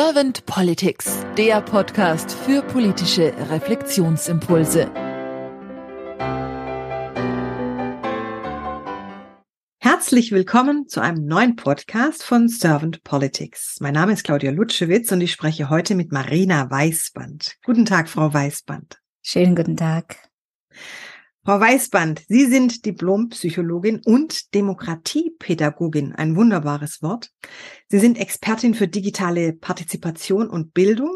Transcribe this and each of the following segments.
Servant Politics, der Podcast für politische Reflexionsimpulse. Herzlich willkommen zu einem neuen Podcast von Servant Politics. Mein Name ist Claudia Lutschewitz und ich spreche heute mit Marina Weißband. Guten Tag, Frau Weißband. Schönen guten Tag. Frau Weißband, Sie sind Diplompsychologin und Demokratiepädagogin, ein wunderbares Wort. Sie sind Expertin für digitale Partizipation und Bildung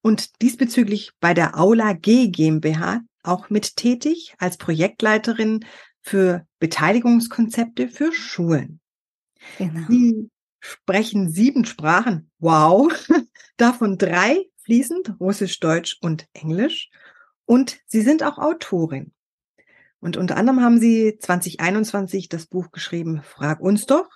und diesbezüglich bei der Aula G GmbH auch mit tätig als Projektleiterin für Beteiligungskonzepte für Schulen. Genau. Sie sprechen sieben Sprachen. Wow. Davon drei fließend, Russisch, Deutsch und Englisch. Und Sie sind auch Autorin. Und unter anderem haben sie 2021 das Buch geschrieben, Frag uns doch.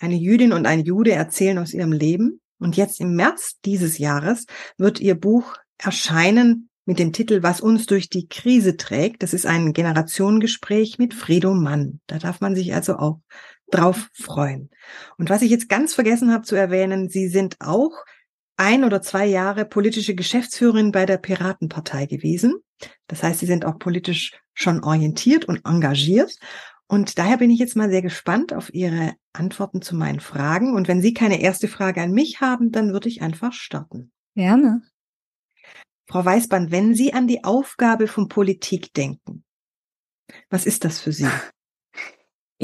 Eine Jüdin und ein Jude erzählen aus ihrem Leben. Und jetzt im März dieses Jahres wird ihr Buch erscheinen mit dem Titel Was uns durch die Krise trägt. Das ist ein Generationengespräch mit Fredo Mann. Da darf man sich also auch drauf freuen. Und was ich jetzt ganz vergessen habe zu erwähnen, Sie sind auch ein oder zwei Jahre politische Geschäftsführerin bei der Piratenpartei gewesen. Das heißt, Sie sind auch politisch schon orientiert und engagiert. Und daher bin ich jetzt mal sehr gespannt auf Ihre Antworten zu meinen Fragen. Und wenn Sie keine erste Frage an mich haben, dann würde ich einfach starten. Gerne. Frau Weißband, wenn Sie an die Aufgabe von Politik denken, was ist das für Sie?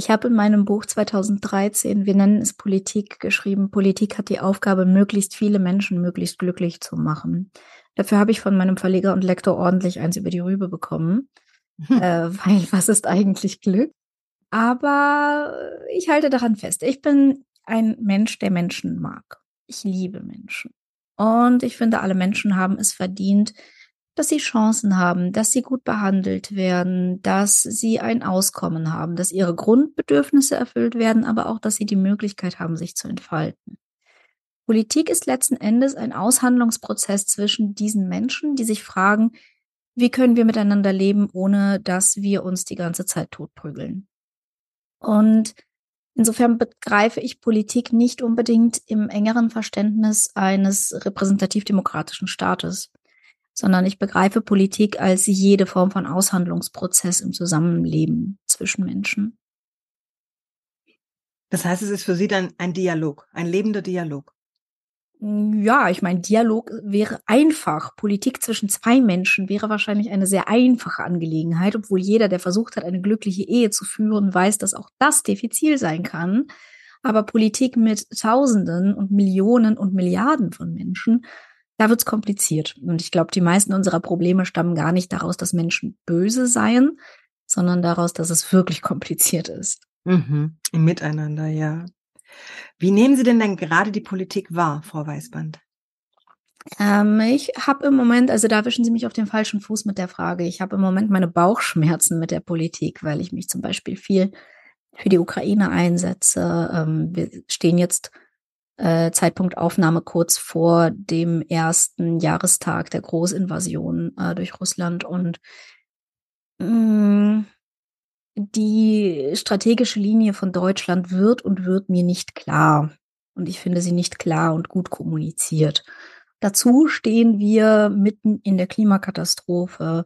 Ich habe in meinem Buch 2013, wir nennen es Politik, geschrieben, Politik hat die Aufgabe, möglichst viele Menschen möglichst glücklich zu machen. Dafür habe ich von meinem Verleger und Lektor ordentlich eins über die Rübe bekommen. Hm. Äh, weil was ist eigentlich Glück? Aber ich halte daran fest. Ich bin ein Mensch, der Menschen mag. Ich liebe Menschen. Und ich finde, alle Menschen haben es verdient, dass sie Chancen haben, dass sie gut behandelt werden, dass sie ein Auskommen haben, dass ihre Grundbedürfnisse erfüllt werden, aber auch, dass sie die Möglichkeit haben, sich zu entfalten. Politik ist letzten Endes ein Aushandlungsprozess zwischen diesen Menschen, die sich fragen, wie können wir miteinander leben, ohne dass wir uns die ganze Zeit totprügeln. Und insofern begreife ich Politik nicht unbedingt im engeren Verständnis eines repräsentativ-demokratischen Staates sondern ich begreife Politik als jede Form von Aushandlungsprozess im Zusammenleben zwischen Menschen. Das heißt, es ist für Sie dann ein Dialog, ein lebender Dialog. Ja, ich meine, Dialog wäre einfach. Politik zwischen zwei Menschen wäre wahrscheinlich eine sehr einfache Angelegenheit, obwohl jeder, der versucht hat, eine glückliche Ehe zu führen, weiß, dass auch das diffizil sein kann. Aber Politik mit Tausenden und Millionen und Milliarden von Menschen da wird's kompliziert. Und ich glaube, die meisten unserer Probleme stammen gar nicht daraus, dass Menschen böse seien, sondern daraus, dass es wirklich kompliziert ist. Mhm. Im Miteinander, ja. Wie nehmen Sie denn dann gerade die Politik wahr, Frau Weißband? Ähm, ich habe im Moment, also da wischen Sie mich auf den falschen Fuß mit der Frage. Ich habe im Moment meine Bauchschmerzen mit der Politik, weil ich mich zum Beispiel viel für die Ukraine einsetze. Ähm, wir stehen jetzt äh, Zeitpunkt Aufnahme kurz vor dem ersten Jahrestag der Großinvasion äh, durch Russland und mm, die strategische Linie von Deutschland wird und wird mir nicht klar. Und ich finde sie nicht klar und gut kommuniziert. Dazu stehen wir mitten in der Klimakatastrophe.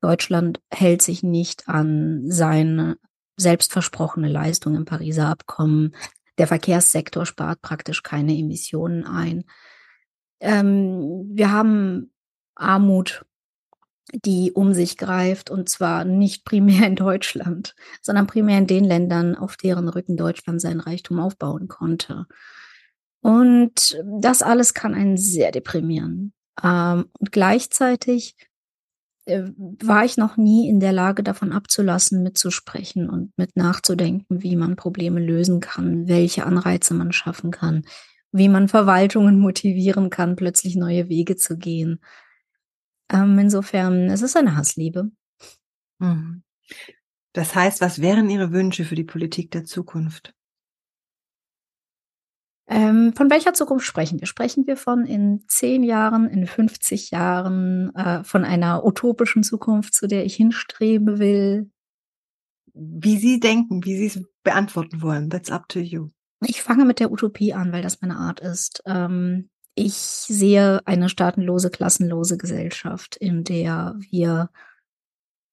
Deutschland hält sich nicht an seine selbstversprochene Leistung im Pariser Abkommen. Der Verkehrssektor spart praktisch keine Emissionen ein. Ähm, wir haben Armut, die um sich greift und zwar nicht primär in Deutschland, sondern primär in den Ländern, auf deren Rücken Deutschland sein Reichtum aufbauen konnte. Und das alles kann einen sehr deprimieren. Ähm, und gleichzeitig war ich noch nie in der Lage, davon abzulassen, mitzusprechen und mit nachzudenken, wie man Probleme lösen kann, welche Anreize man schaffen kann, wie man Verwaltungen motivieren kann, plötzlich neue Wege zu gehen. Ähm, insofern, es ist eine Hassliebe. Mhm. Das heißt, was wären Ihre Wünsche für die Politik der Zukunft? Ähm, von welcher Zukunft sprechen wir? Sprechen wir von in zehn Jahren, in 50 Jahren, äh, von einer utopischen Zukunft, zu der ich hinstreben will? Wie Sie denken, wie Sie es beantworten wollen, that's up to you. Ich fange mit der Utopie an, weil das meine Art ist. Ähm, ich sehe eine staatenlose, klassenlose Gesellschaft, in der wir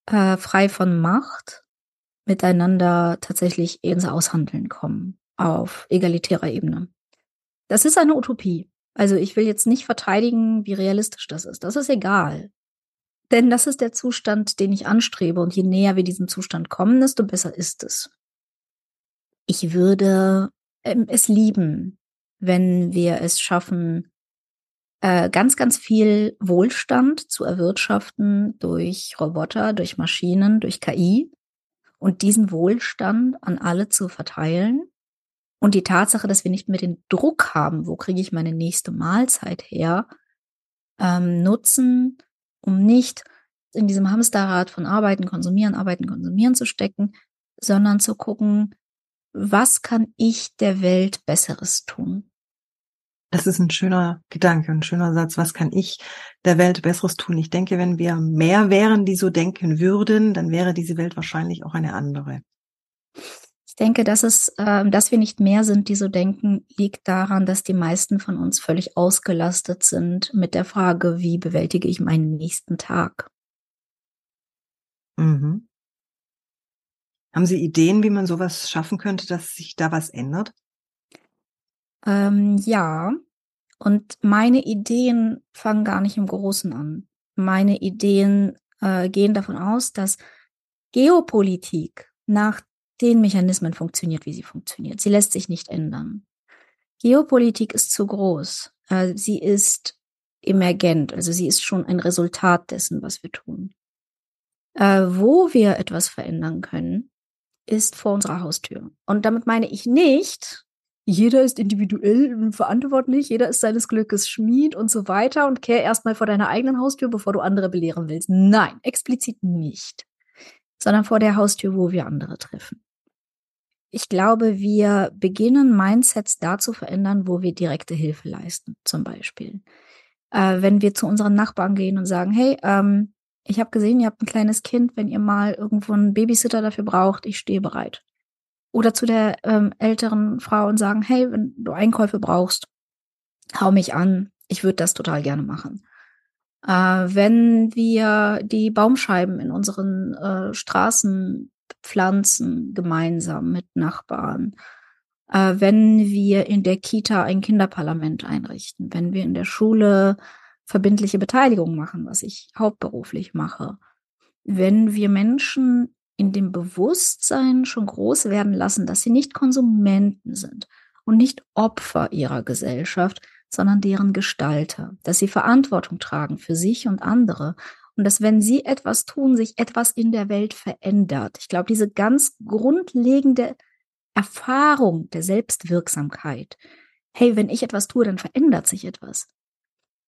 äh, frei von Macht miteinander tatsächlich ins Aushandeln kommen auf egalitärer Ebene. Das ist eine Utopie. Also ich will jetzt nicht verteidigen, wie realistisch das ist. Das ist egal. Denn das ist der Zustand, den ich anstrebe. Und je näher wir diesem Zustand kommen, desto besser ist es. Ich würde ähm, es lieben, wenn wir es schaffen, äh, ganz, ganz viel Wohlstand zu erwirtschaften durch Roboter, durch Maschinen, durch KI und diesen Wohlstand an alle zu verteilen. Und die Tatsache, dass wir nicht mehr den Druck haben, wo kriege ich meine nächste Mahlzeit her, ähm, nutzen, um nicht in diesem Hamsterrad von Arbeiten, Konsumieren, Arbeiten, Konsumieren zu stecken, sondern zu gucken, was kann ich der Welt Besseres tun? Das ist ein schöner Gedanke, ein schöner Satz. Was kann ich der Welt Besseres tun? Ich denke, wenn wir mehr wären, die so denken würden, dann wäre diese Welt wahrscheinlich auch eine andere. Ich denke, dass es, äh, dass wir nicht mehr sind, die so denken, liegt daran, dass die meisten von uns völlig ausgelastet sind mit der Frage, wie bewältige ich meinen nächsten Tag? Mhm. Haben Sie Ideen, wie man sowas schaffen könnte, dass sich da was ändert? Ähm, ja, und meine Ideen fangen gar nicht im Großen an. Meine Ideen äh, gehen davon aus, dass Geopolitik nach den Mechanismen funktioniert, wie sie funktioniert. Sie lässt sich nicht ändern. Geopolitik ist zu groß. Äh, sie ist emergent, also sie ist schon ein Resultat dessen, was wir tun. Äh, wo wir etwas verändern können, ist vor unserer Haustür. Und damit meine ich nicht, jeder ist individuell verantwortlich, jeder ist seines Glückes Schmied und so weiter und kehr erstmal vor deiner eigenen Haustür, bevor du andere belehren willst. Nein, explizit nicht, sondern vor der Haustür, wo wir andere treffen. Ich glaube, wir beginnen Mindsets da zu verändern, wo wir direkte Hilfe leisten, zum Beispiel. Äh, wenn wir zu unseren Nachbarn gehen und sagen, hey, ähm, ich habe gesehen, ihr habt ein kleines Kind, wenn ihr mal irgendwo einen Babysitter dafür braucht, ich stehe bereit oder zu der ähm, älteren Frau und sagen, hey, wenn du Einkäufe brauchst, hau mich an, ich würde das total gerne machen. Äh, wenn wir die Baumscheiben in unseren äh, Straßen pflanzen, gemeinsam mit Nachbarn, äh, wenn wir in der Kita ein Kinderparlament einrichten, wenn wir in der Schule verbindliche Beteiligung machen, was ich hauptberuflich mache, wenn wir Menschen in dem Bewusstsein schon groß werden lassen, dass sie nicht Konsumenten sind und nicht Opfer ihrer Gesellschaft, sondern deren Gestalter, dass sie Verantwortung tragen für sich und andere und dass wenn sie etwas tun, sich etwas in der Welt verändert. Ich glaube, diese ganz grundlegende Erfahrung der Selbstwirksamkeit, hey, wenn ich etwas tue, dann verändert sich etwas,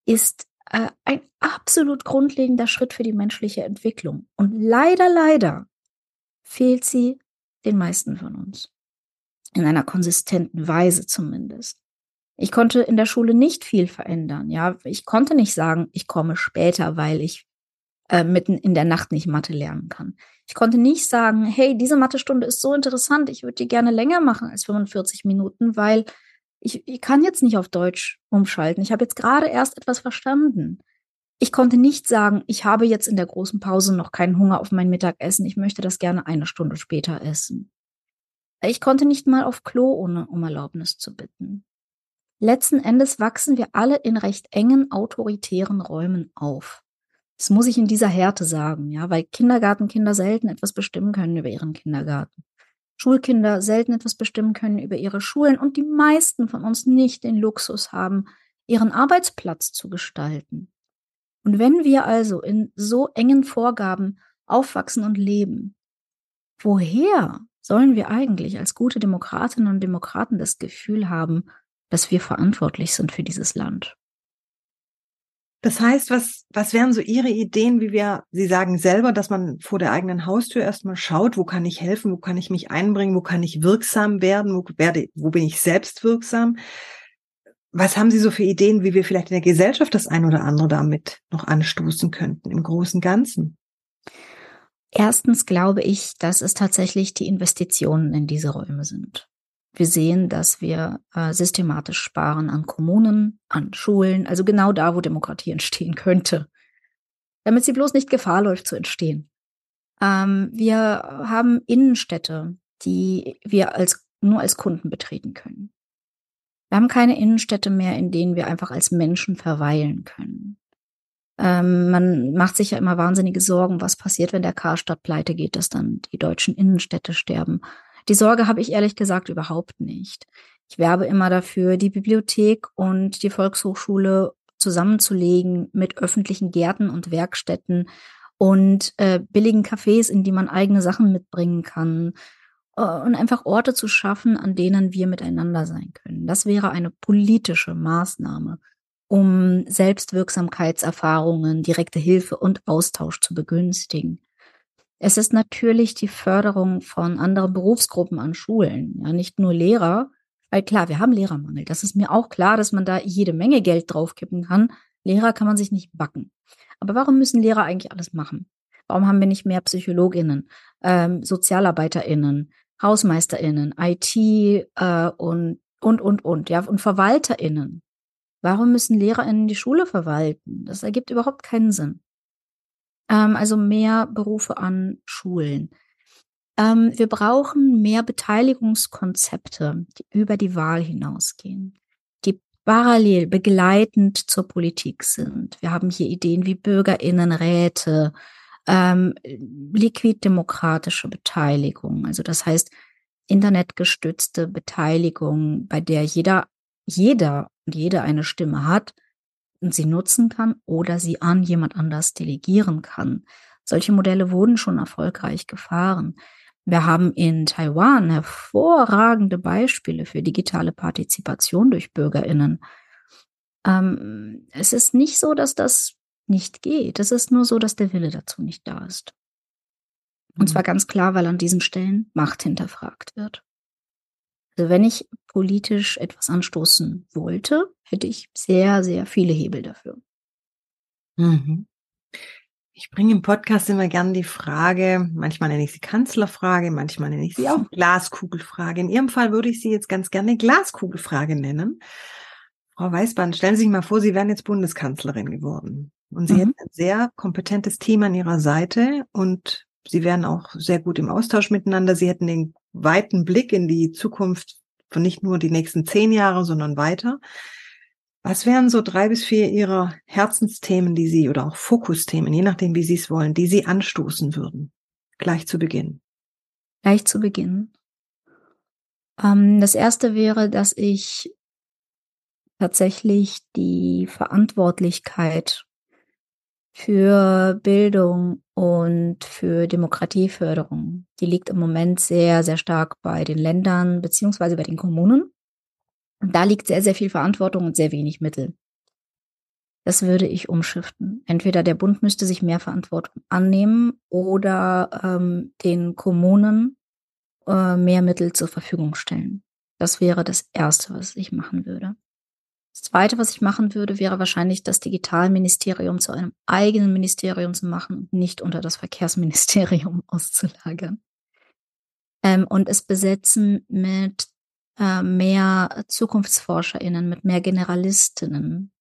ist äh, ein absolut grundlegender Schritt für die menschliche Entwicklung. Und leider, leider fehlt sie den meisten von uns. In einer konsistenten Weise zumindest. Ich konnte in der Schule nicht viel verändern. Ja, ich konnte nicht sagen, ich komme später, weil ich äh, mitten in der Nacht nicht Mathe lernen kann. Ich konnte nicht sagen, hey, diese Mathestunde ist so interessant, ich würde die gerne länger machen als 45 Minuten, weil ich, ich kann jetzt nicht auf Deutsch umschalten. Ich habe jetzt gerade erst etwas verstanden. Ich konnte nicht sagen, ich habe jetzt in der großen Pause noch keinen Hunger auf mein Mittagessen, ich möchte das gerne eine Stunde später essen. Ich konnte nicht mal auf Klo, ohne um Erlaubnis zu bitten. Letzten Endes wachsen wir alle in recht engen, autoritären Räumen auf. Das muss ich in dieser Härte sagen, ja, weil Kindergartenkinder selten etwas bestimmen können über ihren Kindergarten. Schulkinder selten etwas bestimmen können über ihre Schulen und die meisten von uns nicht den Luxus haben, ihren Arbeitsplatz zu gestalten. Und wenn wir also in so engen Vorgaben aufwachsen und leben, woher sollen wir eigentlich als gute Demokratinnen und Demokraten das Gefühl haben, dass wir verantwortlich sind für dieses Land? Das heißt, was, was wären so Ihre Ideen, wie wir, Sie sagen selber, dass man vor der eigenen Haustür erstmal schaut, wo kann ich helfen, wo kann ich mich einbringen, wo kann ich wirksam werden, wo, werde, wo bin ich selbst wirksam? Was haben Sie so für Ideen, wie wir vielleicht in der Gesellschaft das ein oder andere damit noch anstoßen könnten im großen Ganzen? Erstens glaube ich, dass es tatsächlich die Investitionen in diese Räume sind. Wir sehen, dass wir äh, systematisch sparen an Kommunen, an Schulen, also genau da, wo Demokratie entstehen könnte, damit sie bloß nicht Gefahr läuft zu entstehen. Ähm, wir haben Innenstädte, die wir als, nur als Kunden betreten können. Wir haben keine Innenstädte mehr, in denen wir einfach als Menschen verweilen können. Ähm, man macht sich ja immer wahnsinnige Sorgen, was passiert, wenn der Karstadt pleite geht, dass dann die deutschen Innenstädte sterben. Die Sorge habe ich ehrlich gesagt überhaupt nicht. Ich werbe immer dafür, die Bibliothek und die Volkshochschule zusammenzulegen mit öffentlichen Gärten und Werkstätten und äh, billigen Cafés, in die man eigene Sachen mitbringen kann äh, und einfach Orte zu schaffen, an denen wir miteinander sein können. Das wäre eine politische Maßnahme, um Selbstwirksamkeitserfahrungen, direkte Hilfe und Austausch zu begünstigen. Es ist natürlich die Förderung von anderen Berufsgruppen an Schulen, ja, nicht nur Lehrer, weil klar, wir haben Lehrermangel. Das ist mir auch klar, dass man da jede Menge Geld draufkippen kann. Lehrer kann man sich nicht backen. Aber warum müssen Lehrer eigentlich alles machen? Warum haben wir nicht mehr PsychologInnen, ähm, SozialarbeiterInnen, HausmeisterInnen, IT äh, und, und, und, und, ja, und VerwalterInnen? Warum müssen LehrerInnen die Schule verwalten? Das ergibt überhaupt keinen Sinn. Ähm, also mehr Berufe an Schulen. Ähm, wir brauchen mehr Beteiligungskonzepte, die über die Wahl hinausgehen, die parallel begleitend zur Politik sind. Wir haben hier Ideen wie Bürgerinnenräte, ähm, liquiddemokratische Beteiligung, also das heißt internetgestützte Beteiligung, bei der jeder, jeder und jede eine Stimme hat sie nutzen kann oder sie an jemand anders delegieren kann. Solche Modelle wurden schon erfolgreich gefahren. Wir haben in Taiwan hervorragende Beispiele für digitale Partizipation durch Bürgerinnen. Ähm, es ist nicht so, dass das nicht geht. Es ist nur so, dass der Wille dazu nicht da ist. Und zwar mhm. ganz klar, weil an diesen Stellen Macht hinterfragt wird. Also wenn ich politisch etwas anstoßen wollte, hätte ich sehr, sehr viele Hebel dafür. Mhm. Ich bringe im Podcast immer gern die Frage, manchmal nenne ich sie Kanzlerfrage, manchmal nenne ich sie auch Glaskugelfrage. In Ihrem Fall würde ich sie jetzt ganz gerne Glaskugelfrage nennen. Frau Weißband, stellen Sie sich mal vor, Sie wären jetzt Bundeskanzlerin geworden. Und Sie mhm. hätten ein sehr kompetentes Team an Ihrer Seite und Sie wären auch sehr gut im Austausch miteinander. Sie hätten den weiten Blick in die Zukunft von nicht nur die nächsten zehn Jahre, sondern weiter. Was wären so drei bis vier Ihrer Herzensthemen, die Sie oder auch Fokusthemen, je nachdem, wie Sie es wollen, die Sie anstoßen würden? Gleich zu Beginn. Gleich zu Beginn. Ähm, das erste wäre, dass ich tatsächlich die Verantwortlichkeit für Bildung und für Demokratieförderung, die liegt im Moment sehr, sehr stark bei den Ländern beziehungsweise bei den Kommunen. Da liegt sehr, sehr viel Verantwortung und sehr wenig Mittel. Das würde ich umschiften. Entweder der Bund müsste sich mehr Verantwortung annehmen oder ähm, den Kommunen äh, mehr Mittel zur Verfügung stellen. Das wäre das Erste, was ich machen würde. Das Zweite, was ich machen würde, wäre wahrscheinlich das Digitalministerium zu einem eigenen Ministerium zu machen nicht unter das Verkehrsministerium auszulagern. Ähm, und es besetzen mit äh, mehr ZukunftsforscherInnen, mit mehr Generalistinnen,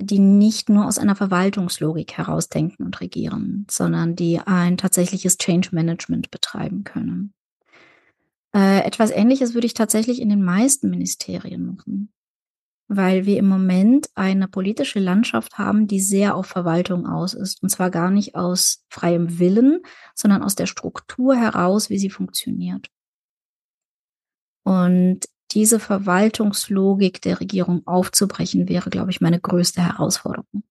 die nicht nur aus einer Verwaltungslogik herausdenken und regieren, sondern die ein tatsächliches Change Management betreiben können. Äh, etwas Ähnliches würde ich tatsächlich in den meisten Ministerien machen, weil wir im Moment eine politische Landschaft haben, die sehr auf Verwaltung aus ist. Und zwar gar nicht aus freiem Willen, sondern aus der Struktur heraus, wie sie funktioniert. Und diese Verwaltungslogik der Regierung aufzubrechen, wäre, glaube ich, meine größte Herausforderung.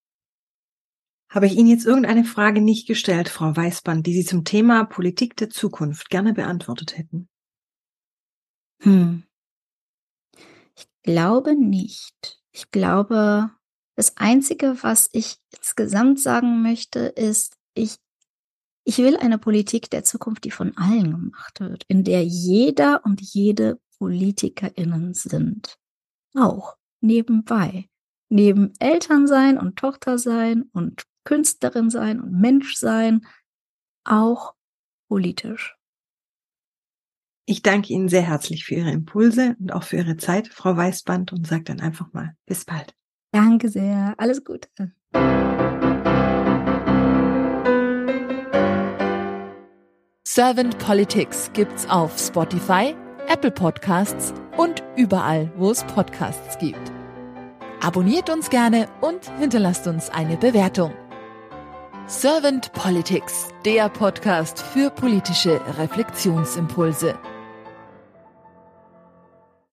Habe ich Ihnen jetzt irgendeine Frage nicht gestellt, Frau Weißband, die Sie zum Thema Politik der Zukunft gerne beantwortet hätten? Hm. Ich glaube nicht. Ich glaube, das Einzige, was ich insgesamt sagen möchte, ist, ich ich will eine Politik der Zukunft, die von allen gemacht wird, in der jeder und jede PolitikerInnen sind. Auch nebenbei. Neben Elternsein und Tochtersein und Künstlerin sein und Mensch sein, auch politisch. Ich danke Ihnen sehr herzlich für Ihre Impulse und auch für Ihre Zeit, Frau Weißband, und sage dann einfach mal bis bald. Danke sehr. Alles Gute. Servant Politics gibt's auf Spotify, Apple Podcasts und überall, wo es Podcasts gibt. Abonniert uns gerne und hinterlasst uns eine Bewertung. Servant Politics, der Podcast für politische Reflexionsimpulse.